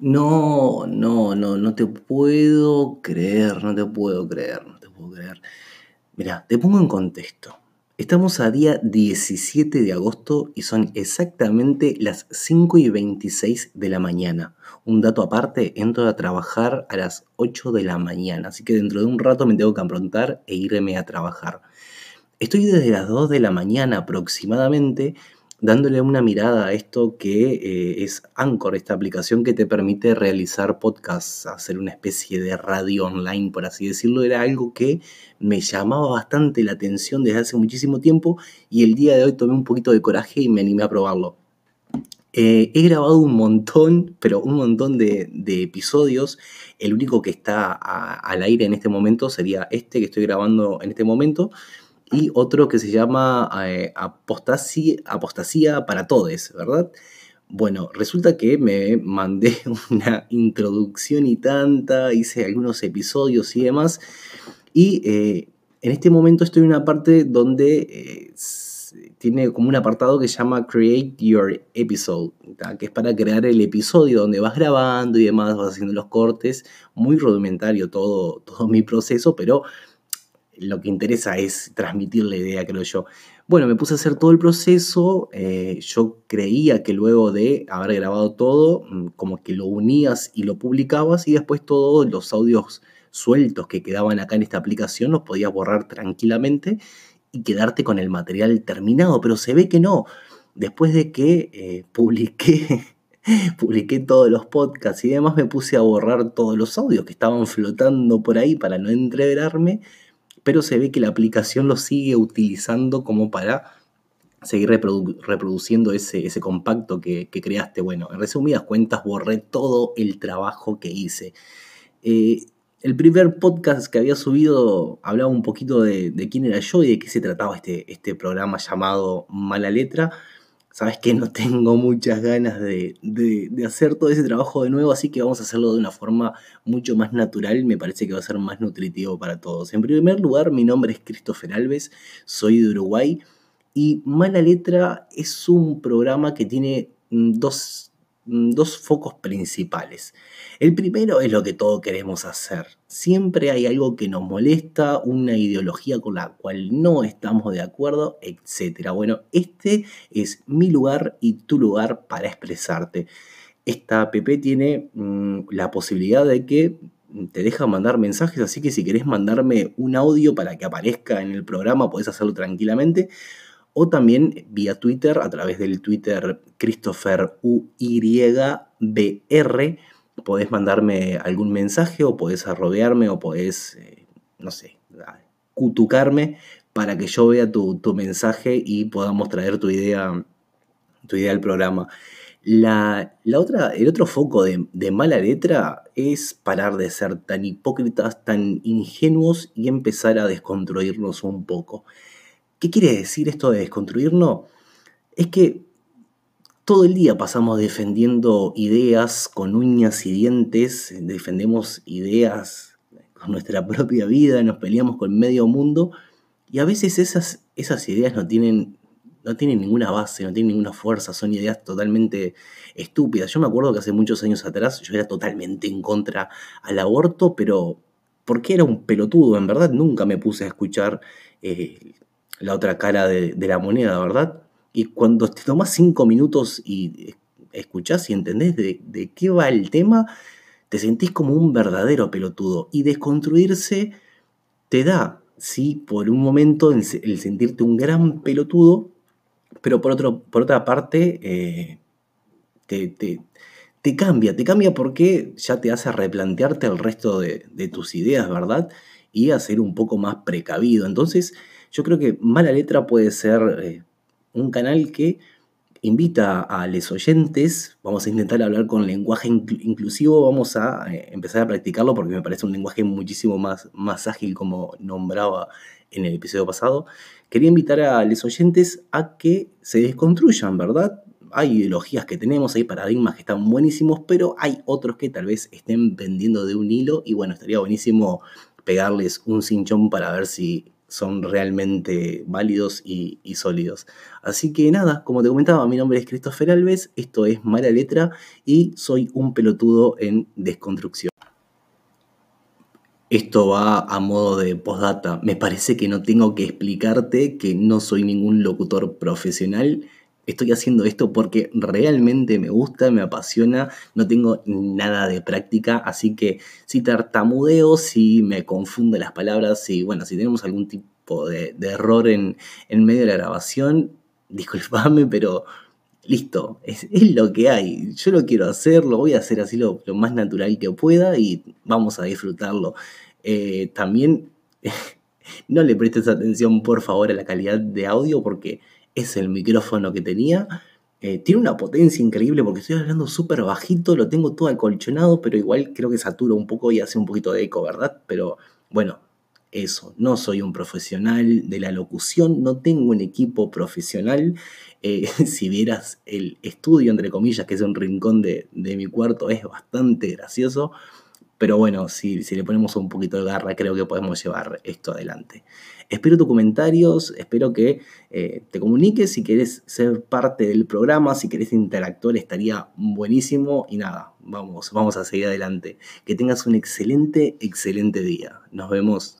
No, no, no, no te puedo creer, no te puedo creer, no te puedo creer. Mira, te pongo en contexto. Estamos a día 17 de agosto y son exactamente las 5 y 26 de la mañana. Un dato aparte, entro a trabajar a las 8 de la mañana, así que dentro de un rato me tengo que aprontar e irme a trabajar. Estoy desde las 2 de la mañana aproximadamente dándole una mirada a esto que eh, es Anchor, esta aplicación que te permite realizar podcasts, hacer una especie de radio online, por así decirlo, era algo que me llamaba bastante la atención desde hace muchísimo tiempo y el día de hoy tomé un poquito de coraje y me animé a probarlo. Eh, he grabado un montón, pero un montón de, episodios. El único que está al aire en este momento sería este que estoy grabando en este momento y otro que se llama eh, apostasía, para Todes, ¿verdad? Bueno, resulta que me mandé una introducción y tanta, hice algunos episodios y demás, y eh, en este momento estoy en una parte donde eh, tiene como un apartado que se llama Create Your Episode, que es para crear el episodio donde vas grabando y demás, vas haciendo los cortes, muy rudimentario todo, todo mi proceso, pero lo que interesa es transmitir la idea, creo yo. Bueno, me puse a hacer todo el proceso, eh, yo creía que luego de haber grabado todo, mm, como que lo unías y lo publicabas y después todos los audios sueltos que quedaban acá en esta aplicación los podías borrar tranquilamente y quedarte con el material terminado, pero se ve que no. Después de que eh, publiqué, publiqué todos los podcasts y demás, me puse a borrar todos los audios que estaban flotando por ahí para no entreverarme pero se ve que la aplicación lo sigue utilizando como para seguir reproduciendo ese, compacto que, creaste. Bueno, en resumidas cuentas, borré todo el trabajo que hice. Eh, el primer podcast que había subido hablaba un poquito de, de, quién era yo y de qué se trataba este, este programa llamado Mala Letra sabes que no tengo muchas ganas de, hacer todo ese trabajo de nuevo, así que vamos a hacerlo de una forma mucho más natural, me parece que va a ser más nutritivo para todos. En primer lugar, mi nombre es Christopher Alves, soy de Uruguay y Mala Letra es un programa que tiene mm, dos dos focos principales. El primero es lo que todos queremos hacer. Siempre hay algo que nos molesta, una ideología con la cual no estamos de acuerdo, etc. Bueno, este es mi lugar y tu lugar para expresarte. Esta app tiene mm, la posibilidad de que te deja mandar mensajes, así que si querés mandarme un audio para que aparezca en el programa, podés hacerlo tranquilamente o también vía Twitter a través del Twitter Christopher UYBR. Podés mandarme algún mensaje o podés arrodearme o podés, eh, no sé, cutucarme para que yo vea tu, mensaje y podamos traer tu idea, tu idea al programa. La, otra, el otro foco de, de, mala letra es parar de ser tan hipócritas, tan ingenuos y empezar a desconstruirnos un poco. ¿Qué quiere decir esto de desconstruirnos? Es que todo el día pasamos defendiendo ideas con uñas y dientes, defendemos ideas con nuestra propia vida, nos peleamos con medio mundo y a veces esas, ideas no tienen, no tienen ninguna base, no tienen ninguna fuerza, son ideas totalmente estúpidas. Yo me acuerdo que hace muchos años atrás yo era totalmente en contra al aborto, pero porque era un pelotudo, en verdad nunca me puse a escuchar eh, la otra cara de, la moneda, ¿verdad? Y cuando te tomas cinco minutos y escuchás y entendés de, qué va el tema, te sentís como un verdadero pelotudo. Y desconstruirse te da, sí, por un momento el, sentirte un gran pelotudo, pero por, otro, por otra parte eh, te, te, cambia, te cambia porque ya te hace replantearte el resto de, de tus ideas, ¿verdad? Y a ser un poco más precavido. Entonces, yo creo que Mala Letra puede ser eh, un canal que invita a los oyentes, vamos a intentar hablar con lenguaje inclusivo, vamos a eh, empezar a practicarlo porque me parece un lenguaje muchísimo más, más ágil como nombraba en el episodio pasado. Quería invitar a los oyentes a que se desconstruyan, ¿verdad? Hay ideologías que tenemos, hay paradigmas que están buenísimos, pero hay otros que tal vez estén pendiendo de un hilo y bueno, estaría buenísimo pegarles un cinchón para ver si son realmente válidos y, sólidos. Así que nada, como te comentaba, mi nombre es Christopher Alves, esto es Mala Letra y soy un pelotudo en desconstrucción. Esto va a modo de postdata. Me parece que no tengo que explicarte que no soy ningún locutor profesional estoy haciendo esto porque realmente me gusta, me apasiona, no tengo nada de práctica, así que si tartamudeo, si me confundo las palabras, si, bueno, si tenemos algún tipo de, error en, medio de la grabación, disculpame, pero listo, es, lo que hay. Yo lo quiero hacer, lo voy a hacer así lo, más natural que pueda y vamos a disfrutarlo. Eh, también no le prestes atención, por favor, a la calidad de audio porque es el micrófono que tenía. Eh, tiene una potencia increíble porque estoy hablando súper bajito, lo tengo todo acolchonado, pero igual creo que satura un poco y hace un poquito de eco, ¿verdad? Pero bueno, eso, no soy un profesional de la locución, no tengo un equipo profesional. Eh, si vieras el estudio, entre comillas, que es un rincón de, de mi cuarto, es bastante gracioso. Pero bueno, si, le ponemos un poquito de garra, creo que podemos llevar esto adelante. Espero tus comentarios, espero que eh, te comuniques si quieres ser parte del programa, si querés interactuar, estaría buenísimo. Y nada, vamos, vamos a seguir adelante. Que tengas un excelente, excelente día. Nos vemos.